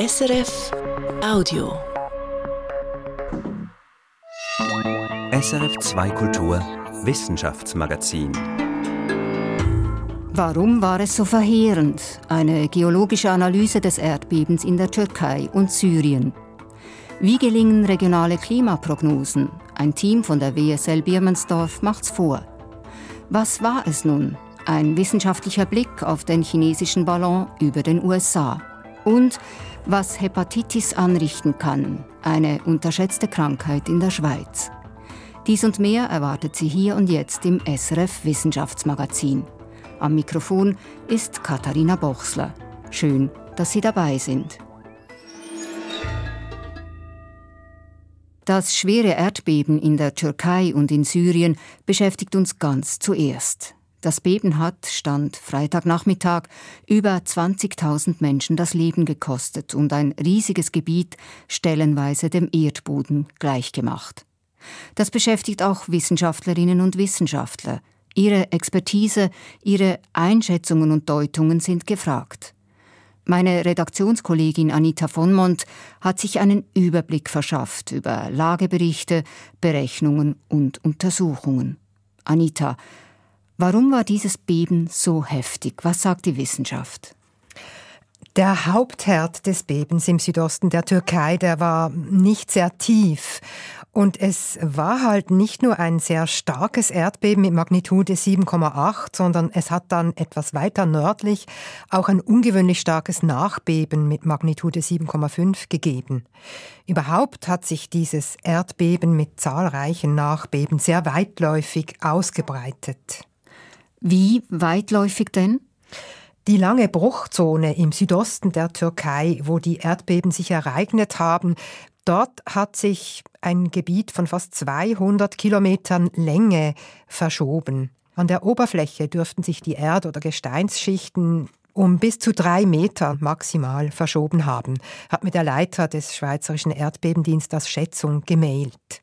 SRF Audio. SRF 2 Kultur Wissenschaftsmagazin. Warum war es so verheerend? Eine geologische Analyse des Erdbebens in der Türkei und Syrien. Wie gelingen regionale Klimaprognosen? Ein Team von der WSL Birmensdorf macht's vor. Was war es nun? Ein wissenschaftlicher Blick auf den chinesischen Ballon über den USA. Und was Hepatitis anrichten kann, eine unterschätzte Krankheit in der Schweiz. Dies und mehr erwartet Sie hier und jetzt im SRF Wissenschaftsmagazin. Am Mikrofon ist Katharina Bochsler. Schön, dass Sie dabei sind. Das schwere Erdbeben in der Türkei und in Syrien beschäftigt uns ganz zuerst. Das Beben hat, stand Freitagnachmittag, über 20.000 Menschen das Leben gekostet und ein riesiges Gebiet stellenweise dem Erdboden gleichgemacht. Das beschäftigt auch Wissenschaftlerinnen und Wissenschaftler. Ihre Expertise, ihre Einschätzungen und Deutungen sind gefragt. Meine Redaktionskollegin Anita von Mont hat sich einen Überblick verschafft über Lageberichte, Berechnungen und Untersuchungen. Anita, Warum war dieses Beben so heftig? Was sagt die Wissenschaft? Der Hauptherd des Bebens im Südosten der Türkei, der war nicht sehr tief. Und es war halt nicht nur ein sehr starkes Erdbeben mit Magnitude 7,8, sondern es hat dann etwas weiter nördlich auch ein ungewöhnlich starkes Nachbeben mit Magnitude 7,5 gegeben. Überhaupt hat sich dieses Erdbeben mit zahlreichen Nachbeben sehr weitläufig ausgebreitet. Wie weitläufig denn? Die lange Bruchzone im Südosten der Türkei, wo die Erdbeben sich ereignet haben, dort hat sich ein Gebiet von fast 200 Kilometern Länge verschoben. An der Oberfläche dürften sich die Erd- oder Gesteinsschichten um bis zu drei Meter maximal verschoben haben, hat mir der Leiter des Schweizerischen Erdbebendienstes Schätzung gemailt.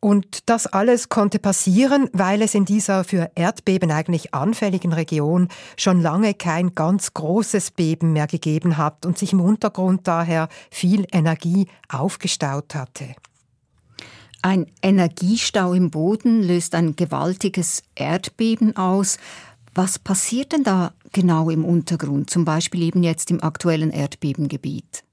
Und das alles konnte passieren, weil es in dieser für Erdbeben eigentlich anfälligen Region schon lange kein ganz großes Beben mehr gegeben hat und sich im Untergrund daher viel Energie aufgestaut hatte. Ein Energiestau im Boden löst ein gewaltiges Erdbeben aus. Was passiert denn da genau im Untergrund, zum Beispiel eben jetzt im aktuellen Erdbebengebiet?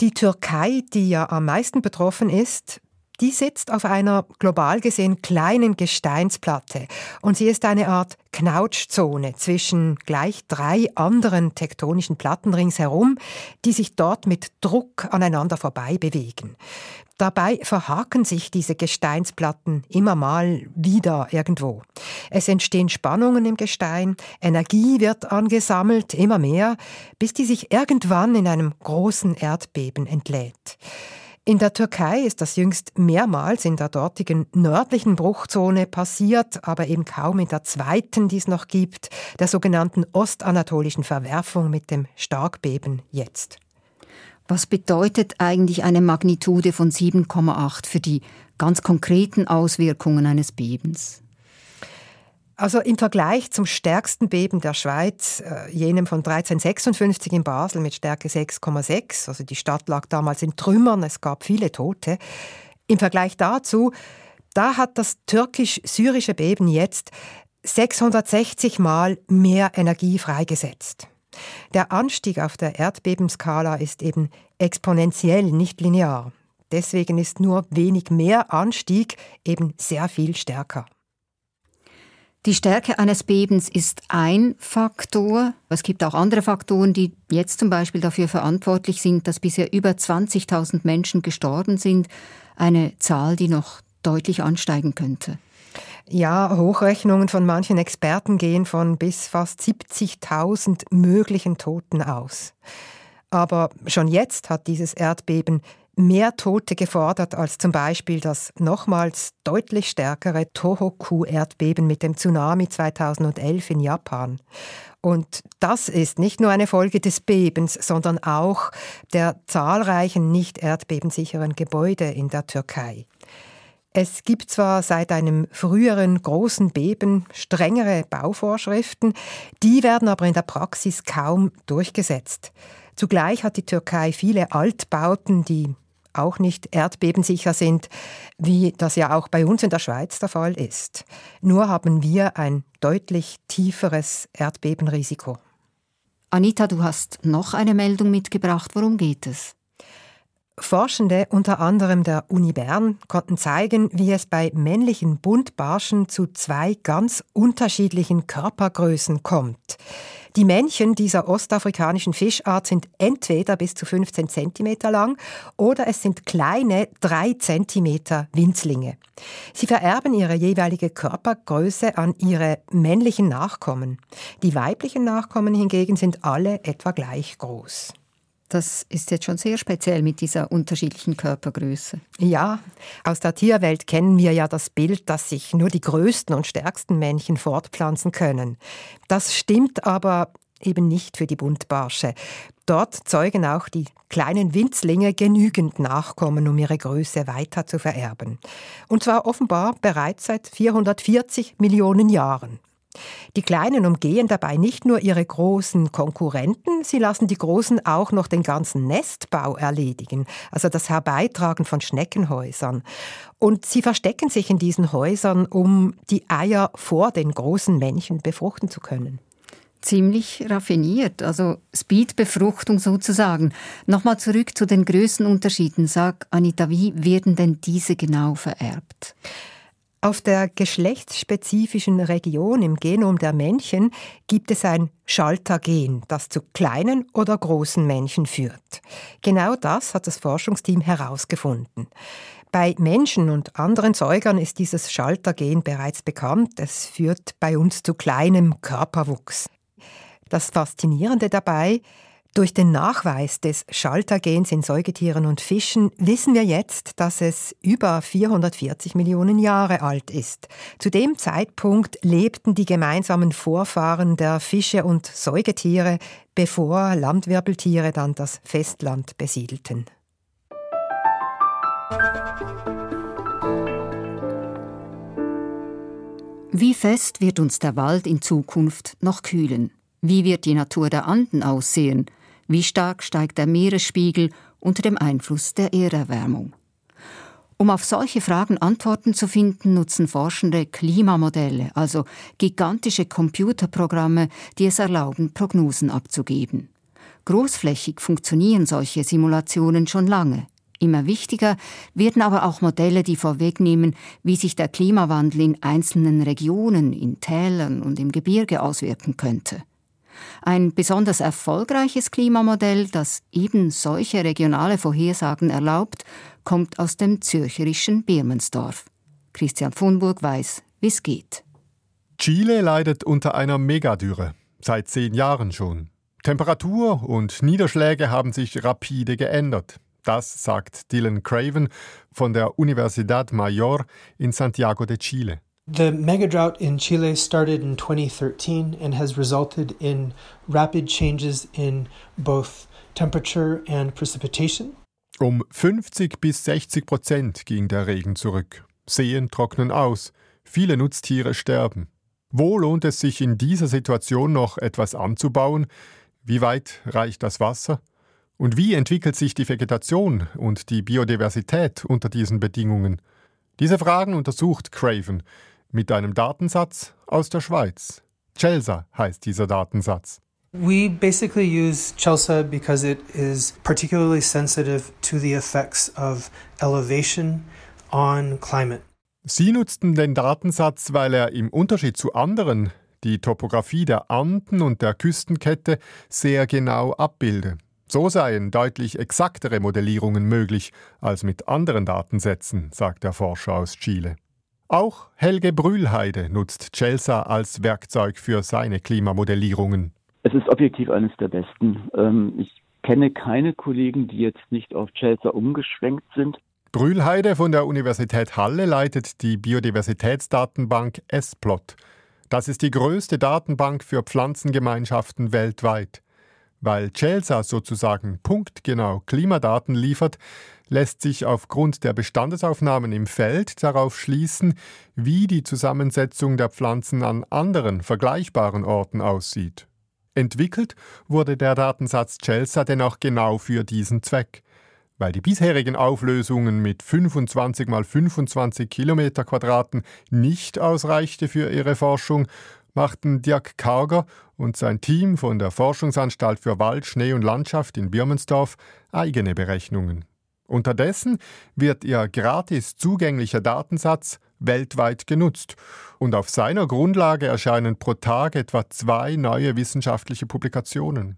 Die Türkei, die ja am meisten betroffen ist, die sitzt auf einer global gesehen kleinen Gesteinsplatte und sie ist eine Art Knautschzone zwischen gleich drei anderen tektonischen Platten ringsherum, die sich dort mit Druck aneinander vorbei bewegen. Dabei verhaken sich diese Gesteinsplatten immer mal wieder irgendwo. Es entstehen Spannungen im Gestein, Energie wird angesammelt, immer mehr, bis die sich irgendwann in einem großen Erdbeben entlädt. In der Türkei ist das jüngst mehrmals in der dortigen nördlichen Bruchzone passiert, aber eben kaum in der zweiten, die es noch gibt, der sogenannten ostanatolischen Verwerfung mit dem Starkbeben jetzt. Was bedeutet eigentlich eine Magnitude von 7,8 für die ganz konkreten Auswirkungen eines Bebens? Also im Vergleich zum stärksten Beben der Schweiz, äh, jenem von 1356 in Basel mit Stärke 6,6, also die Stadt lag damals in Trümmern, es gab viele Tote, im Vergleich dazu, da hat das türkisch-syrische Beben jetzt 660 Mal mehr Energie freigesetzt. Der Anstieg auf der Erdbebenskala ist eben exponentiell, nicht linear. Deswegen ist nur wenig mehr Anstieg eben sehr viel stärker. Die Stärke eines Bebens ist ein Faktor. Es gibt auch andere Faktoren, die jetzt zum Beispiel dafür verantwortlich sind, dass bisher über 20.000 Menschen gestorben sind. Eine Zahl, die noch deutlich ansteigen könnte. Ja, Hochrechnungen von manchen Experten gehen von bis fast 70.000 möglichen Toten aus. Aber schon jetzt hat dieses Erdbeben mehr Tote gefordert als zum Beispiel das nochmals deutlich stärkere Tohoku-Erdbeben mit dem Tsunami 2011 in Japan. Und das ist nicht nur eine Folge des Bebens, sondern auch der zahlreichen nicht erdbebensicheren Gebäude in der Türkei. Es gibt zwar seit einem früheren großen Beben strengere Bauvorschriften, die werden aber in der Praxis kaum durchgesetzt. Zugleich hat die Türkei viele Altbauten, die auch nicht erdbebensicher sind, wie das ja auch bei uns in der Schweiz der Fall ist. Nur haben wir ein deutlich tieferes Erdbebenrisiko. Anita, du hast noch eine Meldung mitgebracht. Worum geht es? Forschende unter anderem der Uni Bern konnten zeigen, wie es bei männlichen Buntbarschen zu zwei ganz unterschiedlichen Körpergrößen kommt. Die Männchen dieser ostafrikanischen Fischart sind entweder bis zu 15 cm lang oder es sind kleine 3 cm Winzlinge. Sie vererben ihre jeweilige Körpergröße an ihre männlichen Nachkommen. Die weiblichen Nachkommen hingegen sind alle etwa gleich groß. Das ist jetzt schon sehr speziell mit dieser unterschiedlichen Körpergröße. Ja, aus der Tierwelt kennen wir ja das Bild, dass sich nur die größten und stärksten Männchen fortpflanzen können. Das stimmt aber eben nicht für die Buntbarsche. Dort zeugen auch die kleinen Winzlinge genügend Nachkommen, um ihre Größe weiter zu vererben. Und zwar offenbar bereits seit 440 Millionen Jahren. Die Kleinen umgehen dabei nicht nur ihre großen Konkurrenten, sie lassen die Großen auch noch den ganzen Nestbau erledigen, also das Herbeitragen von Schneckenhäusern. Und sie verstecken sich in diesen Häusern, um die Eier vor den großen Männchen befruchten zu können ziemlich raffiniert, also Speedbefruchtung sozusagen. Nochmal zurück zu den Größenunterschieden. Sag, Anita, wie werden denn diese genau vererbt? Auf der geschlechtsspezifischen Region im Genom der Männchen gibt es ein Schaltergen, das zu kleinen oder großen Männchen führt. Genau das hat das Forschungsteam herausgefunden. Bei Menschen und anderen Säugern ist dieses Schaltergen bereits bekannt. Es führt bei uns zu kleinem Körperwuchs. Das Faszinierende dabei, durch den Nachweis des Schaltergens in Säugetieren und Fischen wissen wir jetzt, dass es über 440 Millionen Jahre alt ist. Zu dem Zeitpunkt lebten die gemeinsamen Vorfahren der Fische und Säugetiere, bevor Landwirbeltiere dann das Festland besiedelten. Wie fest wird uns der Wald in Zukunft noch kühlen? Wie wird die Natur der Anden aussehen? Wie stark steigt der Meeresspiegel unter dem Einfluss der Erderwärmung? Um auf solche Fragen Antworten zu finden, nutzen Forschende Klimamodelle, also gigantische Computerprogramme, die es erlauben, Prognosen abzugeben. Großflächig funktionieren solche Simulationen schon lange. Immer wichtiger werden aber auch Modelle, die vorwegnehmen, wie sich der Klimawandel in einzelnen Regionen, in Tälern und im Gebirge auswirken könnte. Ein besonders erfolgreiches Klimamodell, das eben solche regionale Vorhersagen erlaubt, kommt aus dem zürcherischen Birmensdorf. Christian Funburg weiß, wie es geht. Chile leidet unter einer Megadürre, seit zehn Jahren schon. Temperatur und Niederschläge haben sich rapide geändert. Das sagt Dylan Craven von der Universidad Mayor in Santiago de Chile. The mega drought in Chile started in 2013 and has resulted in rapid changes in both temperature and precipitation. Um 50 bis 60 Prozent ging der Regen zurück. Seen trocknen aus, viele Nutztiere sterben. Wo lohnt es sich in dieser Situation noch etwas anzubauen? Wie weit reicht das Wasser? Und wie entwickelt sich die Vegetation und die Biodiversität unter diesen Bedingungen? Diese Fragen untersucht Craven mit einem Datensatz aus der Schweiz. CELSA heißt dieser Datensatz. We basically use CHELSA because it is particularly sensitive to the effects of elevation on climate. Sie nutzten den Datensatz, weil er im Unterschied zu anderen die Topographie der Anden und der Küstenkette sehr genau abbilde. So seien deutlich exaktere Modellierungen möglich als mit anderen Datensätzen, sagt der Forscher aus Chile. Auch Helge Brühlheide nutzt Celsa als Werkzeug für seine Klimamodellierungen. Es ist objektiv eines der besten. Ähm, ich kenne keine Kollegen, die jetzt nicht auf Celsa umgeschwenkt sind. Brühlheide von der Universität Halle leitet die Biodiversitätsdatenbank S-Plot. Das ist die größte Datenbank für Pflanzengemeinschaften weltweit. Weil Celsa sozusagen punktgenau Klimadaten liefert, lässt sich aufgrund der Bestandesaufnahmen im Feld darauf schließen, wie die Zusammensetzung der Pflanzen an anderen vergleichbaren Orten aussieht. Entwickelt wurde der Datensatz CELSA denn auch genau für diesen Zweck. Weil die bisherigen Auflösungen mit 25 mal 25 Kilometer Quadraten nicht ausreichte für ihre Forschung, machten Dirk Karger und sein Team von der Forschungsanstalt für Wald, Schnee und Landschaft in Birmensdorf eigene Berechnungen. Unterdessen wird ihr gratis zugänglicher Datensatz weltweit genutzt und auf seiner Grundlage erscheinen pro Tag etwa zwei neue wissenschaftliche Publikationen.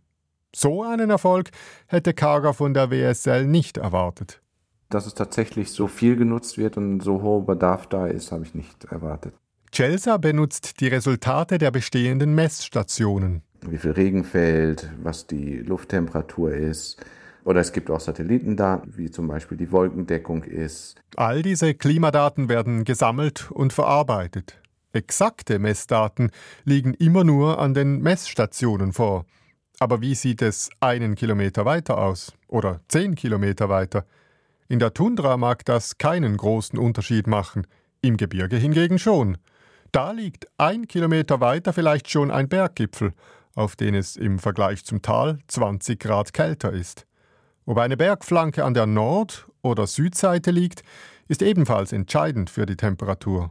So einen Erfolg hätte Karger von der WSL nicht erwartet. Dass es tatsächlich so viel genutzt wird und so hoher Bedarf da ist, habe ich nicht erwartet. Celsa benutzt die Resultate der bestehenden Messstationen. Wie viel Regen fällt, was die Lufttemperatur ist. Oder es gibt auch Satellitendaten, wie zum Beispiel die Wolkendeckung ist. All diese Klimadaten werden gesammelt und verarbeitet. Exakte Messdaten liegen immer nur an den Messstationen vor. Aber wie sieht es einen Kilometer weiter aus oder zehn Kilometer weiter? In der Tundra mag das keinen großen Unterschied machen, im Gebirge hingegen schon. Da liegt ein Kilometer weiter vielleicht schon ein Berggipfel, auf den es im Vergleich zum Tal 20 Grad kälter ist. Ob eine Bergflanke an der Nord- oder Südseite liegt, ist ebenfalls entscheidend für die Temperatur.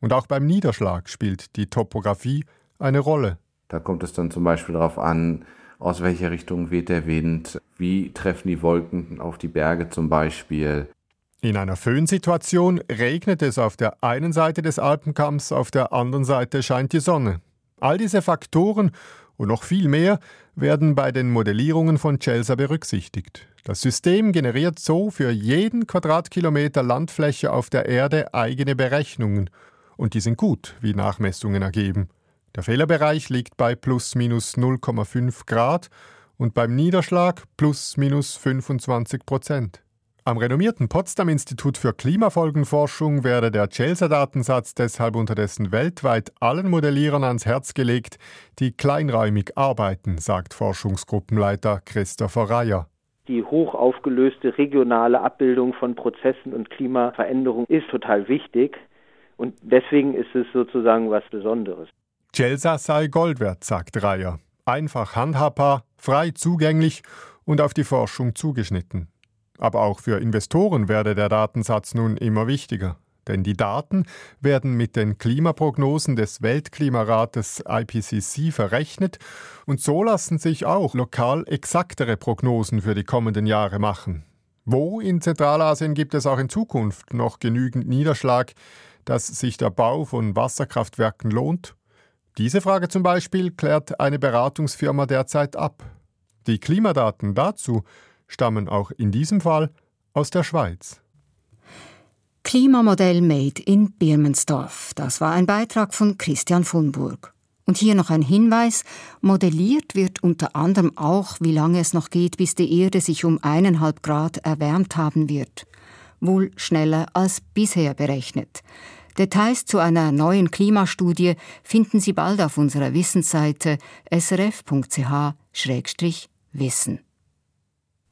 Und auch beim Niederschlag spielt die Topographie eine Rolle. Da kommt es dann zum Beispiel darauf an, aus welcher Richtung weht der Wind, wie treffen die Wolken auf die Berge zum Beispiel. In einer Föhnsituation regnet es auf der einen Seite des Alpenkamms, auf der anderen Seite scheint die Sonne. All diese Faktoren und noch viel mehr werden bei den Modellierungen von Celsa berücksichtigt. Das System generiert so für jeden Quadratkilometer Landfläche auf der Erde eigene Berechnungen und die sind gut, wie Nachmessungen ergeben. Der Fehlerbereich liegt bei plus minus 0,5 Grad und beim Niederschlag plus minus 25 Prozent. Am renommierten Potsdam Institut für Klimafolgenforschung werde der Celsa-Datensatz deshalb unterdessen weltweit allen Modellierern ans Herz gelegt, die kleinräumig arbeiten, sagt Forschungsgruppenleiter Christopher Reyer. Die hochaufgelöste regionale Abbildung von Prozessen und Klimaveränderung ist total wichtig und deswegen ist es sozusagen was Besonderes. Celsa sei Gold wert, sagt Reyer. Einfach handhabbar, frei zugänglich und auf die Forschung zugeschnitten. Aber auch für Investoren werde der Datensatz nun immer wichtiger. Denn die Daten werden mit den Klimaprognosen des Weltklimarates IPCC verrechnet und so lassen sich auch lokal exaktere Prognosen für die kommenden Jahre machen. Wo in Zentralasien gibt es auch in Zukunft noch genügend Niederschlag, dass sich der Bau von Wasserkraftwerken lohnt? Diese Frage zum Beispiel klärt eine Beratungsfirma derzeit ab. Die Klimadaten dazu stammen auch in diesem Fall aus der Schweiz. Klimamodell Made in Birmensdorf. Das war ein Beitrag von Christian von Burg. Und hier noch ein Hinweis. Modelliert wird unter anderem auch, wie lange es noch geht, bis die Erde sich um eineinhalb Grad erwärmt haben wird. Wohl schneller als bisher berechnet. Details zu einer neuen Klimastudie finden Sie bald auf unserer Wissensseite srf.ch-wissen.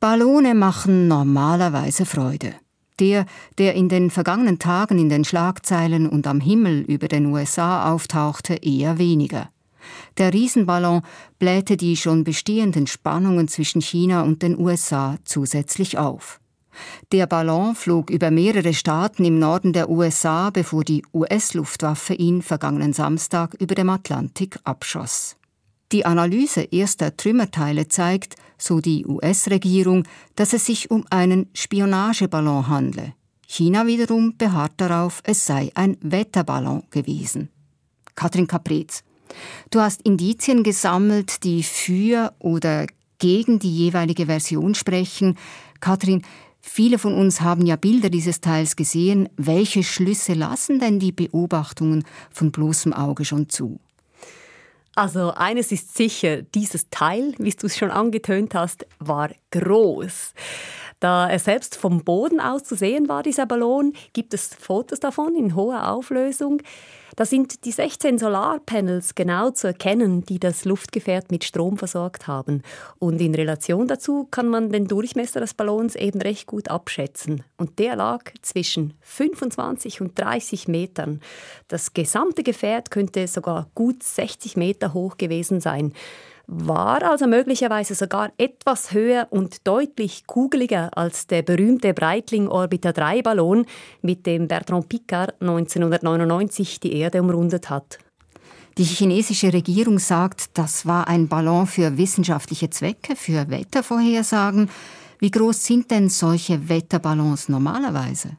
Ballone machen normalerweise Freude. Der, der in den vergangenen Tagen in den Schlagzeilen und am Himmel über den USA auftauchte, eher weniger. Der Riesenballon blähte die schon bestehenden Spannungen zwischen China und den USA zusätzlich auf. Der Ballon flog über mehrere Staaten im Norden der USA, bevor die US-Luftwaffe ihn vergangenen Samstag über dem Atlantik abschoss. Die Analyse erster Trümmerteile zeigt, so die US-Regierung, dass es sich um einen Spionageballon handle. China wiederum beharrt darauf, es sei ein Wetterballon gewesen. Katrin Capriz, du hast Indizien gesammelt, die für oder gegen die jeweilige Version sprechen. Katrin, viele von uns haben ja Bilder dieses Teils gesehen. Welche Schlüsse lassen denn die Beobachtungen von bloßem Auge schon zu? Also eines ist sicher, dieses Teil, wie du es schon angetönt hast, war groß. Da er selbst vom Boden aus zu sehen war, dieser Ballon, gibt es Fotos davon in hoher Auflösung. Da sind die 16 Solarpanels genau zu erkennen, die das Luftgefährt mit Strom versorgt haben. Und in Relation dazu kann man den Durchmesser des Ballons eben recht gut abschätzen. Und der lag zwischen 25 und 30 Metern. Das gesamte Gefährt könnte sogar gut 60 Meter hoch gewesen sein. War also möglicherweise sogar etwas höher und deutlich kugeliger als der berühmte Breitling Orbiter 3 Ballon, mit dem Bertrand Piccard 1999 die Erde umrundet hat. Die chinesische Regierung sagt, das war ein Ballon für wissenschaftliche Zwecke, für Wettervorhersagen. Wie groß sind denn solche Wetterballons normalerweise?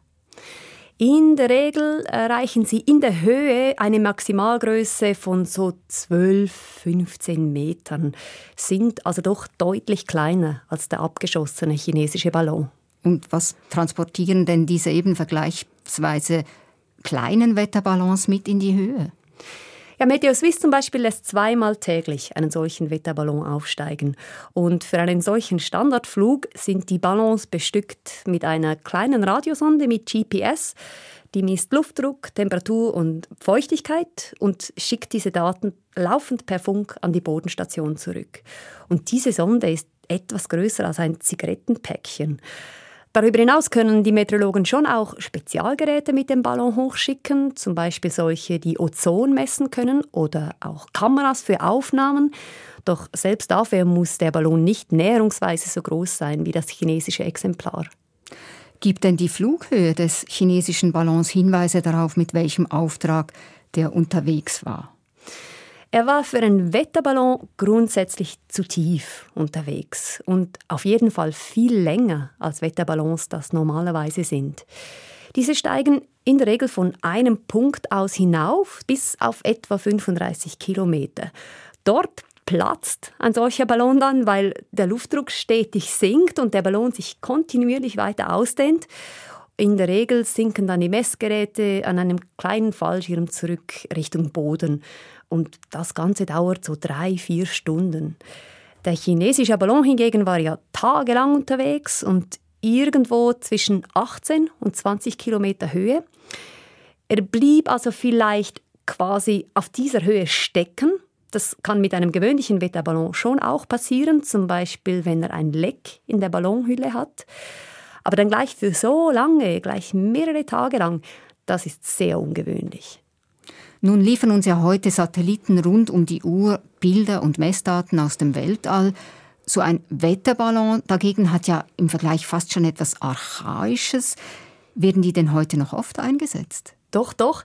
In der Regel erreichen sie in der Höhe eine Maximalgröße von so 12, 15 Metern, sind also doch deutlich kleiner als der abgeschossene chinesische Ballon. Und was transportieren denn diese eben vergleichsweise kleinen Wetterballons mit in die Höhe? Ja, Meteo Suisse zum Beispiel lässt zweimal täglich einen solchen Wetterballon aufsteigen. Und für einen solchen Standardflug sind die Ballons bestückt mit einer kleinen Radiosonde mit GPS, die misst Luftdruck, Temperatur und Feuchtigkeit und schickt diese Daten laufend per Funk an die Bodenstation zurück. Und diese Sonde ist etwas größer als ein Zigarettenpäckchen. Darüber hinaus können die Meteorologen schon auch Spezialgeräte mit dem Ballon hochschicken, zum Beispiel solche, die Ozon messen können oder auch Kameras für Aufnahmen. Doch selbst dafür muss der Ballon nicht näherungsweise so groß sein wie das chinesische Exemplar. Gibt denn die Flughöhe des chinesischen Ballons Hinweise darauf, mit welchem Auftrag der unterwegs war? Er war für einen Wetterballon grundsätzlich zu tief unterwegs und auf jeden Fall viel länger als Wetterballons das normalerweise sind. Diese steigen in der Regel von einem Punkt aus hinauf bis auf etwa 35 Kilometer. Dort platzt ein solcher Ballon dann, weil der Luftdruck stetig sinkt und der Ballon sich kontinuierlich weiter ausdehnt. In der Regel sinken dann die Messgeräte an einem kleinen Fallschirm zurück Richtung Boden. Und das Ganze dauert so drei, vier Stunden. Der chinesische Ballon hingegen war ja tagelang unterwegs und irgendwo zwischen 18 und 20 Kilometer Höhe. Er blieb also vielleicht quasi auf dieser Höhe stecken. Das kann mit einem gewöhnlichen Wetterballon schon auch passieren, zum Beispiel wenn er ein Leck in der Ballonhülle hat. Aber dann gleich für so lange, gleich mehrere Tage lang, das ist sehr ungewöhnlich. Nun liefern uns ja heute Satelliten rund um die Uhr Bilder und Messdaten aus dem Weltall. So ein Wetterballon dagegen hat ja im Vergleich fast schon etwas Archaisches. Werden die denn heute noch oft eingesetzt? Doch, doch,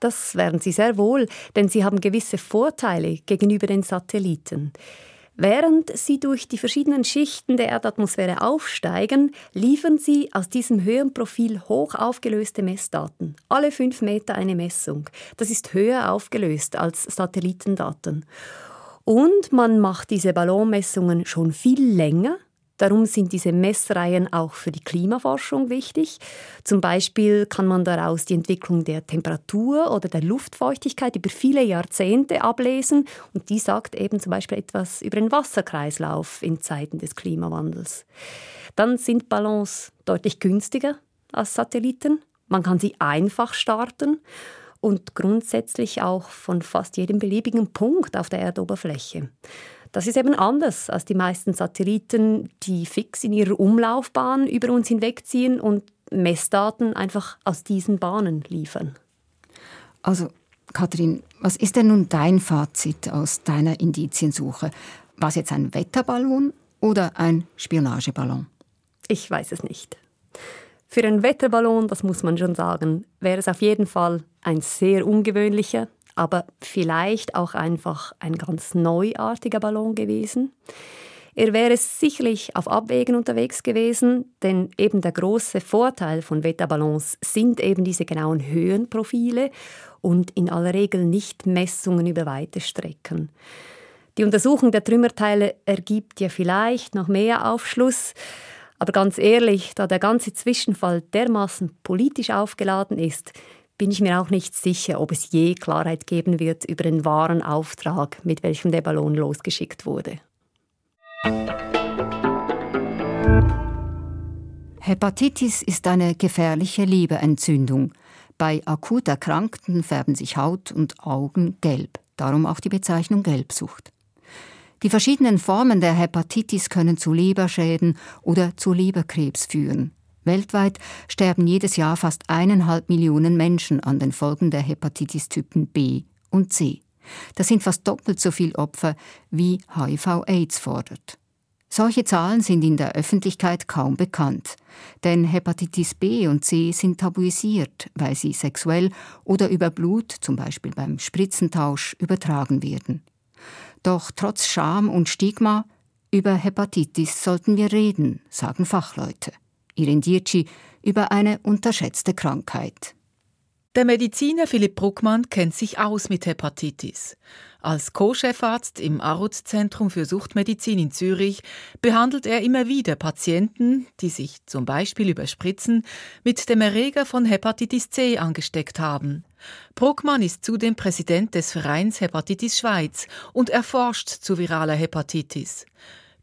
das werden sie sehr wohl, denn sie haben gewisse Vorteile gegenüber den Satelliten. Während sie durch die verschiedenen Schichten der Erdatmosphäre aufsteigen, liefern sie aus diesem Höhenprofil hoch aufgelöste Messdaten. Alle fünf Meter eine Messung. Das ist höher aufgelöst als Satellitendaten. Und man macht diese Ballonmessungen schon viel länger Darum sind diese Messreihen auch für die Klimaforschung wichtig. Zum Beispiel kann man daraus die Entwicklung der Temperatur oder der Luftfeuchtigkeit über viele Jahrzehnte ablesen. Und die sagt eben zum Beispiel etwas über den Wasserkreislauf in Zeiten des Klimawandels. Dann sind Ballons deutlich günstiger als Satelliten. Man kann sie einfach starten und grundsätzlich auch von fast jedem beliebigen Punkt auf der Erdoberfläche. Das ist eben anders als die meisten Satelliten, die fix in ihrer Umlaufbahn über uns hinwegziehen und Messdaten einfach aus diesen Bahnen liefern. Also, Kathrin, was ist denn nun dein Fazit aus deiner Indiziensuche? War es jetzt ein Wetterballon oder ein Spionageballon? Ich weiß es nicht. Für einen Wetterballon, das muss man schon sagen, wäre es auf jeden Fall ein sehr ungewöhnlicher, aber vielleicht auch einfach ein ganz neuartiger Ballon gewesen. Er wäre sicherlich auf Abwägen unterwegs gewesen, denn eben der große Vorteil von Wetterballons sind eben diese genauen Höhenprofile und in aller Regel nicht Messungen über weite Strecken. Die Untersuchung der Trümmerteile ergibt ja vielleicht noch mehr Aufschluss, aber ganz ehrlich, da der ganze Zwischenfall dermaßen politisch aufgeladen ist, bin ich mir auch nicht sicher, ob es je Klarheit geben wird über den wahren Auftrag, mit welchem der Ballon losgeschickt wurde. Hepatitis ist eine gefährliche Leberentzündung. Bei akut Erkrankten färben sich Haut und Augen gelb, darum auch die Bezeichnung Gelbsucht. Die verschiedenen Formen der Hepatitis können zu Leberschäden oder zu Leberkrebs führen. Weltweit sterben jedes Jahr fast eineinhalb Millionen Menschen an den Folgen der Hepatitis-Typen B und C. Das sind fast doppelt so viele Opfer, wie HIV-Aids fordert. Solche Zahlen sind in der Öffentlichkeit kaum bekannt, denn Hepatitis B und C sind tabuisiert, weil sie sexuell oder über Blut, zum Beispiel beim Spritzentausch, übertragen werden. Doch trotz Scham und Stigma über Hepatitis sollten wir reden, sagen Fachleute. Irin Dirci über eine unterschätzte Krankheit. Der Mediziner Philipp Bruckmann kennt sich aus mit Hepatitis. Als Co-Chefarzt im Arut-Zentrum für Suchtmedizin in Zürich behandelt er immer wieder Patienten, die sich zum Beispiel über Spritzen mit dem Erreger von Hepatitis C angesteckt haben. Bruckmann ist zudem Präsident des Vereins Hepatitis Schweiz und erforscht zu viraler Hepatitis.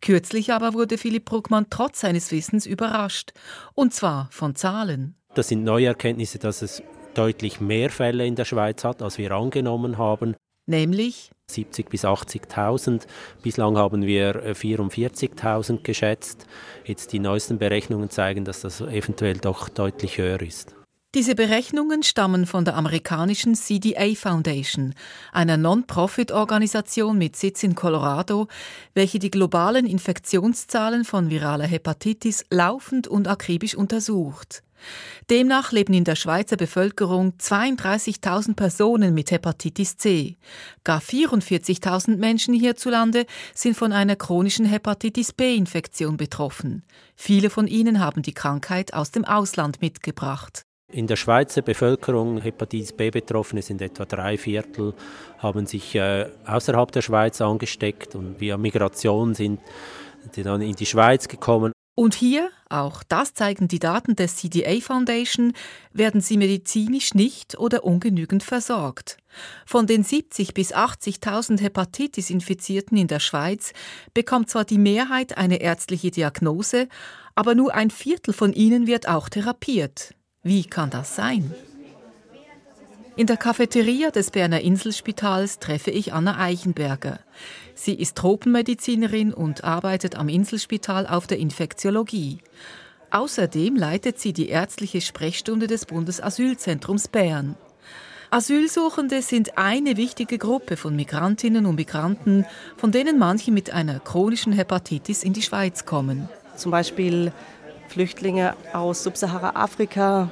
Kürzlich aber wurde Philipp Bruckmann trotz seines Wissens überrascht, und zwar von Zahlen. Das sind neue Erkenntnisse, dass es deutlich mehr Fälle in der Schweiz hat, als wir angenommen haben. Nämlich 70 bis 80.000. Bislang haben wir 44.000 äh, geschätzt. Jetzt die neuesten Berechnungen zeigen, dass das eventuell doch deutlich höher ist. Diese Berechnungen stammen von der amerikanischen CDA Foundation, einer Non-Profit-Organisation mit Sitz in Colorado, welche die globalen Infektionszahlen von viraler Hepatitis laufend und akribisch untersucht. Demnach leben in der Schweizer Bevölkerung 32.000 Personen mit Hepatitis C. Gar 44.000 Menschen hierzulande sind von einer chronischen Hepatitis B-Infektion betroffen. Viele von ihnen haben die Krankheit aus dem Ausland mitgebracht. In der Schweizer Bevölkerung Hepatitis B Betroffene sind etwa drei Viertel, haben sich äh, außerhalb der Schweiz angesteckt und via Migration sind die dann in die Schweiz gekommen. Und hier, auch das zeigen die Daten des CDA Foundation, werden sie medizinisch nicht oder ungenügend versorgt. Von den 70 bis 80.000 Hepatitis-Infizierten in der Schweiz bekommt zwar die Mehrheit eine ärztliche Diagnose, aber nur ein Viertel von ihnen wird auch therapiert. Wie kann das sein? In der Cafeteria des Berner Inselspitals treffe ich Anna Eichenberger. Sie ist Tropenmedizinerin und arbeitet am Inselspital auf der Infektiologie. Außerdem leitet sie die ärztliche Sprechstunde des Bundesasylzentrums Bern. Asylsuchende sind eine wichtige Gruppe von Migrantinnen und Migranten, von denen manche mit einer chronischen Hepatitis in die Schweiz kommen. Zum Beispiel Flüchtlinge aus Subsahara-Afrika,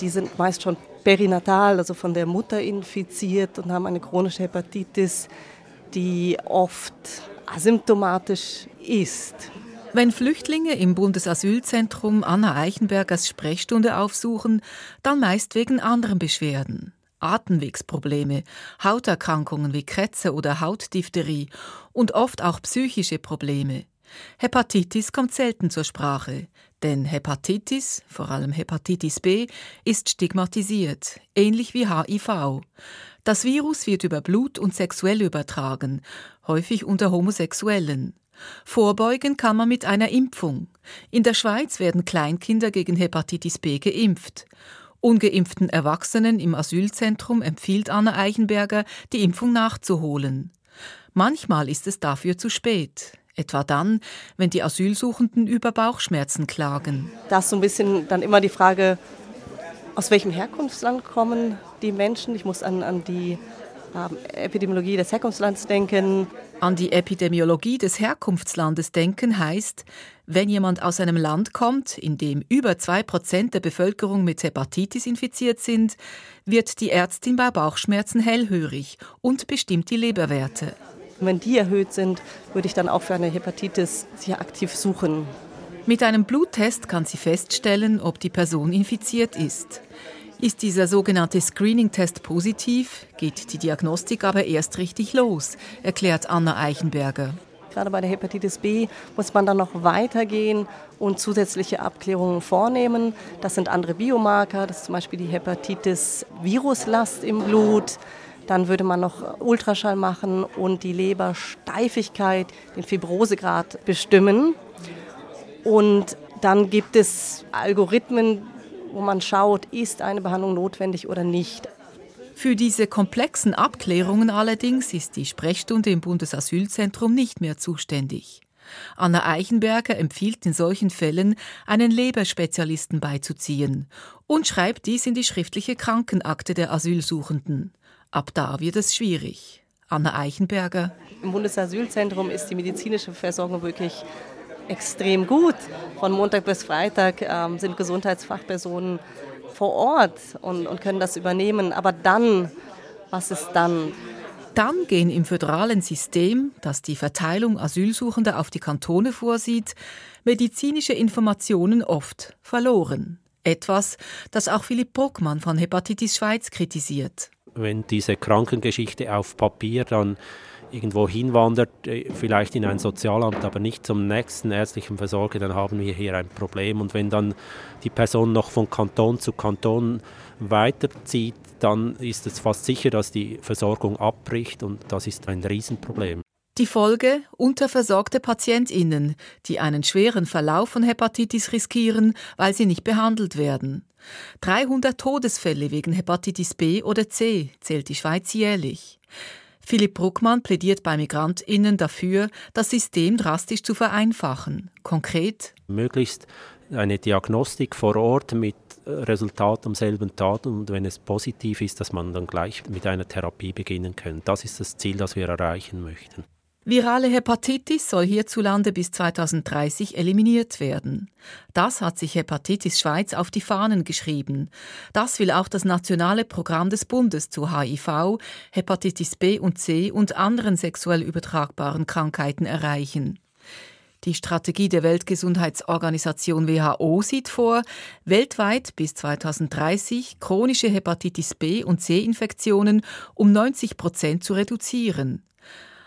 die sind meist schon perinatal, also von der Mutter infiziert und haben eine chronische Hepatitis, die oft asymptomatisch ist. Wenn Flüchtlinge im Bundesasylzentrum Anna Eichenbergers Sprechstunde aufsuchen, dann meist wegen anderen Beschwerden. Atemwegsprobleme, Hauterkrankungen wie Krätze oder Hautdiphtherie und oft auch psychische Probleme. Hepatitis kommt selten zur Sprache, denn Hepatitis, vor allem Hepatitis B, ist stigmatisiert, ähnlich wie HIV. Das Virus wird über Blut und sexuell übertragen, häufig unter Homosexuellen. Vorbeugen kann man mit einer Impfung. In der Schweiz werden Kleinkinder gegen Hepatitis B geimpft. Ungeimpften Erwachsenen im Asylzentrum empfiehlt Anna Eichenberger, die Impfung nachzuholen. Manchmal ist es dafür zu spät. Etwa dann, wenn die Asylsuchenden über Bauchschmerzen klagen. Das ist so ein bisschen dann immer die Frage, aus welchem Herkunftsland kommen die Menschen? Ich muss an, an die äh, Epidemiologie des Herkunftslands denken. An die Epidemiologie des Herkunftslandes denken heißt, wenn jemand aus einem Land kommt, in dem über zwei Prozent der Bevölkerung mit Hepatitis infiziert sind, wird die Ärztin bei Bauchschmerzen hellhörig und bestimmt die Leberwerte. Wenn die erhöht sind, würde ich dann auch für eine Hepatitis sehr aktiv suchen. Mit einem Bluttest kann sie feststellen, ob die Person infiziert ist. Ist dieser sogenannte Screening-Test positiv, geht die Diagnostik aber erst richtig los, erklärt Anna Eichenberger. Gerade bei der Hepatitis B muss man dann noch weitergehen und zusätzliche Abklärungen vornehmen. Das sind andere Biomarker, das ist zum Beispiel die Hepatitis-Viruslast im Blut. Dann würde man noch Ultraschall machen und die Lebersteifigkeit, den Fibrosegrad bestimmen. Und dann gibt es Algorithmen, wo man schaut, ist eine Behandlung notwendig oder nicht. Für diese komplexen Abklärungen allerdings ist die Sprechstunde im Bundesasylzentrum nicht mehr zuständig. Anna Eichenberger empfiehlt in solchen Fällen, einen Leberspezialisten beizuziehen und schreibt dies in die schriftliche Krankenakte der Asylsuchenden. Ab da wird es schwierig. Anna Eichenberger. Im Bundesasylzentrum ist die medizinische Versorgung wirklich extrem gut. Von Montag bis Freitag ähm, sind Gesundheitsfachpersonen vor Ort und, und können das übernehmen. Aber dann, was ist dann? Dann gehen im föderalen System, das die Verteilung Asylsuchender auf die Kantone vorsieht, medizinische Informationen oft verloren. Etwas, das auch Philipp Bruckmann von Hepatitis Schweiz kritisiert. Wenn diese Krankengeschichte auf Papier dann irgendwo hinwandert, äh, vielleicht in ein Sozialamt, aber nicht zum nächsten ärztlichen Versorger, dann haben wir hier ein Problem. Und wenn dann die Person noch von Kanton zu Kanton weiterzieht, dann ist es fast sicher, dass die Versorgung abbricht und das ist ein Riesenproblem. Die Folge unterversorgte Patientinnen, die einen schweren Verlauf von Hepatitis riskieren, weil sie nicht behandelt werden. 300 Todesfälle wegen Hepatitis B oder C zählt die Schweiz jährlich. Philipp Bruckmann plädiert bei Migrantinnen dafür, das System drastisch zu vereinfachen. Konkret möglichst eine Diagnostik vor Ort mit Resultat am selben Tag und wenn es positiv ist, dass man dann gleich mit einer Therapie beginnen kann. Das ist das Ziel, das wir erreichen möchten. Virale Hepatitis soll hierzulande bis 2030 eliminiert werden. Das hat sich Hepatitis Schweiz auf die Fahnen geschrieben. Das will auch das nationale Programm des Bundes zu HIV, Hepatitis B und C und anderen sexuell übertragbaren Krankheiten erreichen. Die Strategie der Weltgesundheitsorganisation WHO sieht vor, weltweit bis 2030 chronische Hepatitis B und C-Infektionen um 90 Prozent zu reduzieren.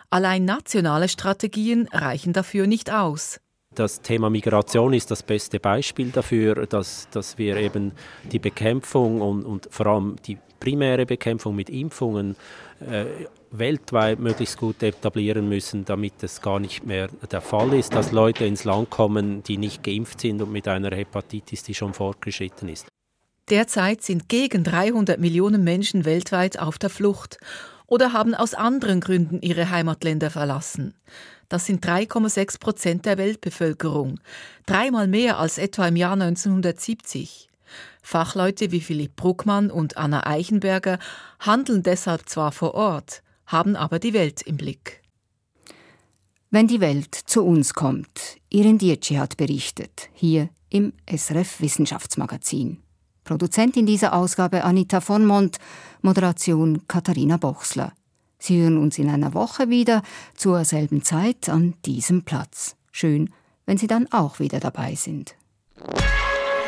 Allein nationale Strategien reichen dafür nicht aus. Das Thema Migration ist das beste Beispiel dafür, dass, dass wir eben die Bekämpfung und, und vor allem die primäre Bekämpfung mit Impfungen äh, weltweit möglichst gut etablieren müssen, damit es gar nicht mehr der Fall ist, dass Leute ins Land kommen, die nicht geimpft sind und mit einer Hepatitis, die schon fortgeschritten ist. Derzeit sind gegen 300 Millionen Menschen weltweit auf der Flucht oder haben aus anderen Gründen ihre Heimatländer verlassen. Das sind 3,6 Prozent der Weltbevölkerung, dreimal mehr als etwa im Jahr 1970. Fachleute wie Philipp Bruckmann und Anna Eichenberger handeln deshalb zwar vor Ort, haben aber die Welt im Blick. Wenn die Welt zu uns kommt, Irin Dietschi hat berichtet, hier im SRF Wissenschaftsmagazin. Produzentin dieser Ausgabe Anita von Mont, Moderation Katharina Bochsler. Sie hören uns in einer Woche wieder zur selben Zeit an diesem Platz. Schön, wenn Sie dann auch wieder dabei sind.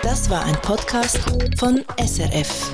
Das war ein Podcast von SRF.